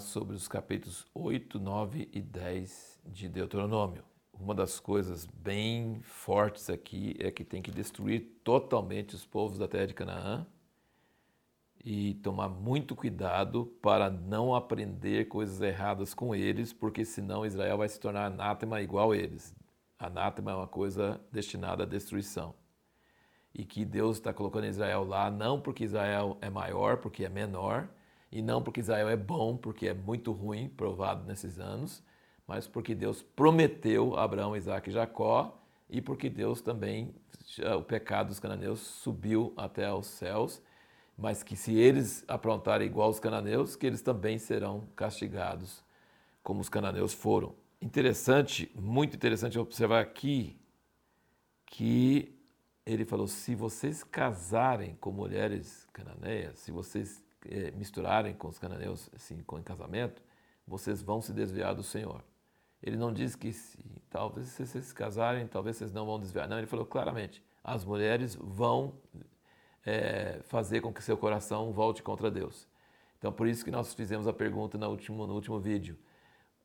sobre os capítulos 8, 9 e 10 de Deuteronômio. Uma das coisas bem fortes aqui é que tem que destruir totalmente os povos da terra de Canaã e tomar muito cuidado para não aprender coisas erradas com eles, porque senão Israel vai se tornar anátema igual eles. Anátema é uma coisa destinada à destruição. E que Deus está colocando Israel lá não porque Israel é maior, porque é menor, e não porque Israel é bom, porque é muito ruim, provado nesses anos, mas porque Deus prometeu a Abraão, Isaac e Jacó, e porque Deus também, o pecado dos cananeus subiu até aos céus, mas que se eles aprontarem igual os cananeus, que eles também serão castigados, como os cananeus foram. Interessante, muito interessante observar aqui que ele falou: se vocês casarem com mulheres cananeias, se vocês misturarem com os cananeus assim, com em casamento, vocês vão se desviar do Senhor. Ele não diz que se, talvez se vocês se casarem, talvez vocês não vão desviar. Não, ele falou claramente: as mulheres vão é, fazer com que seu coração volte contra Deus. Então, por isso que nós fizemos a pergunta no último, no último vídeo.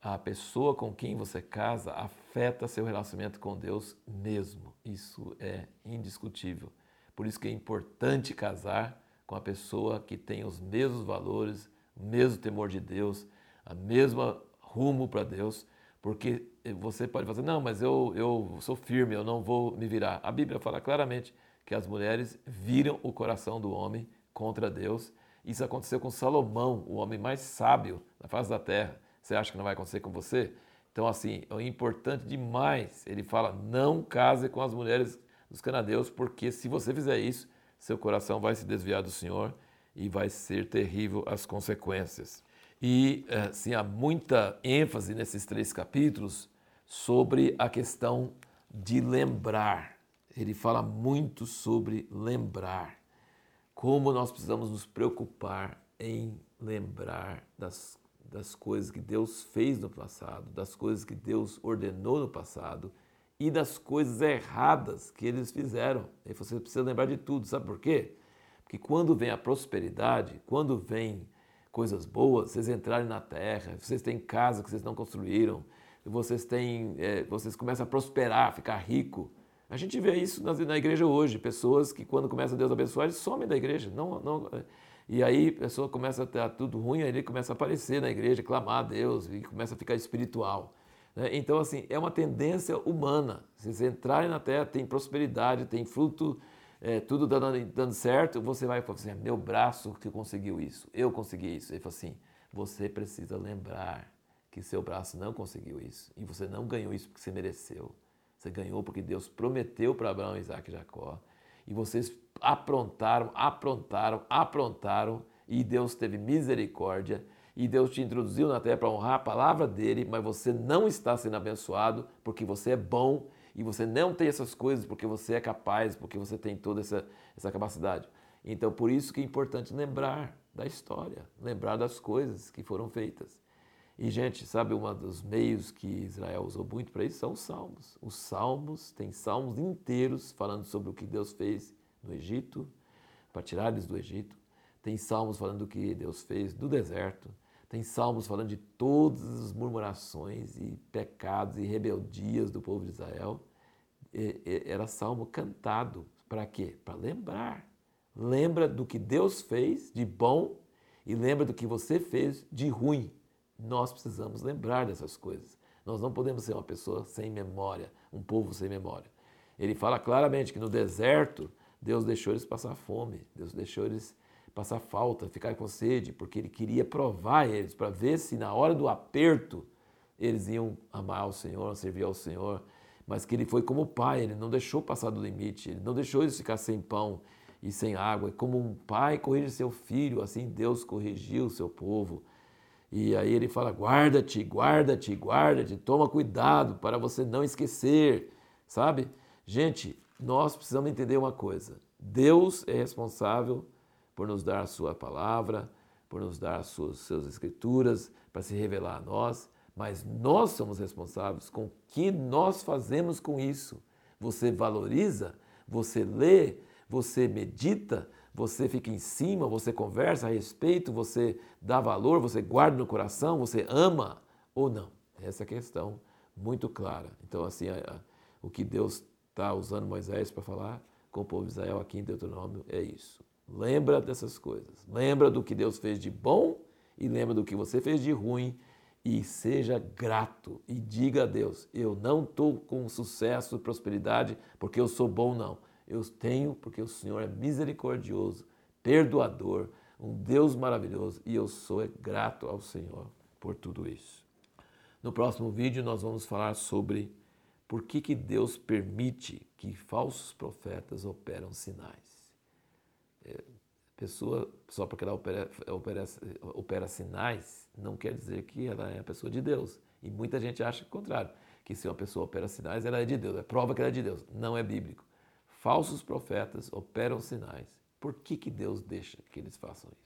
A pessoa com quem você casa afeta seu relacionamento com Deus mesmo. Isso é indiscutível. Por isso que é importante casar com a pessoa que tem os mesmos valores, o mesmo temor de Deus, a mesma rumo para Deus, porque você pode fazer, não, mas eu, eu sou firme, eu não vou me virar. A Bíblia fala claramente que as mulheres viram o coração do homem contra Deus. Isso aconteceu com Salomão, o homem mais sábio da face da terra. Você acha que não vai acontecer com você? Então, assim, é importante demais. Ele fala: não case com as mulheres dos canadeus, porque se você fizer isso, seu coração vai se desviar do Senhor e vai ser terrível as consequências. E assim, há muita ênfase nesses três capítulos sobre a questão de lembrar. Ele fala muito sobre lembrar, como nós precisamos nos preocupar em lembrar das, das coisas que Deus fez no passado, das coisas que Deus ordenou no passado e das coisas erradas que eles fizeram. E você precisa lembrar de tudo, sabe por quê? Porque quando vem a prosperidade, quando vem coisas boas, vocês entrarem na terra, vocês têm casa que vocês não construíram, vocês têm, é, vocês começam a prosperar, ficar rico. A gente vê isso na, na igreja hoje, pessoas que quando começa Deus a abençoar, eles somem da igreja. Não, não, e aí a pessoa começa a ter tudo ruim, aí ele começa a aparecer na igreja, clamar a Deus e começa a ficar espiritual. Né? Então, assim, é uma tendência humana. Se vocês entrarem na terra, tem prosperidade, tem fruto, é, tudo dando, dando certo, você vai falar assim, é meu braço que conseguiu isso, eu consegui isso. Ele fala assim, você precisa lembrar que seu braço não conseguiu isso. E você não ganhou isso porque você mereceu. Você ganhou porque Deus prometeu para Abraão, Isaac e Jacó. E vocês aprontaram, aprontaram, aprontaram, e Deus teve misericórdia e Deus te introduziu na terra para honrar a palavra dele, mas você não está sendo abençoado porque você é bom e você não tem essas coisas porque você é capaz, porque você tem toda essa, essa capacidade. Então, por isso que é importante lembrar da história, lembrar das coisas que foram feitas. E, gente, sabe, um dos meios que Israel usou muito para isso são os salmos. Os salmos, tem salmos inteiros falando sobre o que Deus fez no Egito, para tirar eles do Egito. Tem salmos falando do que Deus fez no deserto. Tem salmos falando de todas as murmurações e pecados e rebeldias do povo de Israel. Era salmo cantado. Para quê? Para lembrar. Lembra do que Deus fez de bom e lembra do que você fez de ruim. Nós precisamos lembrar dessas coisas. Nós não podemos ser uma pessoa sem memória, um povo sem memória. Ele fala claramente que no deserto Deus deixou eles passar fome, Deus deixou eles passar falta, ficar com sede, porque ele queria provar eles para ver se na hora do aperto eles iam amar o Senhor, servir ao Senhor, mas que ele foi como pai, ele não deixou passar do limite, ele não deixou eles ficar sem pão e sem água. Como um pai corrige seu filho, assim Deus corrigiu o seu povo. E aí ele fala: guarda-te, guarda-te, guarda-te, toma cuidado para você não esquecer, sabe? Gente, nós precisamos entender uma coisa: Deus é responsável por nos dar a sua palavra, por nos dar as suas, suas escrituras, para se revelar a nós, mas nós somos responsáveis com o que nós fazemos com isso. Você valoriza, você lê, você medita, você fica em cima, você conversa a respeito, você dá valor, você guarda no coração, você ama ou não? Essa é a questão muito clara. Então, assim, a, a, o que Deus está usando Moisés para falar com o povo de Israel aqui em Deuteronômio é isso. Lembra dessas coisas. Lembra do que Deus fez de bom e lembra do que você fez de ruim e seja grato e diga a Deus: eu não estou com sucesso, prosperidade porque eu sou bom, não. Eu tenho porque o Senhor é misericordioso, perdoador, um Deus maravilhoso e eu sou grato ao Senhor por tudo isso. No próximo vídeo nós vamos falar sobre por que, que Deus permite que falsos profetas operam sinais. É, pessoa, só porque ela opera, opera, opera sinais, não quer dizer que ela é a pessoa de Deus. E muita gente acha o contrário, que se uma pessoa opera sinais, ela é de Deus, é prova que ela é de Deus. Não é bíblico. Falsos profetas operam sinais. Por que, que Deus deixa que eles façam isso?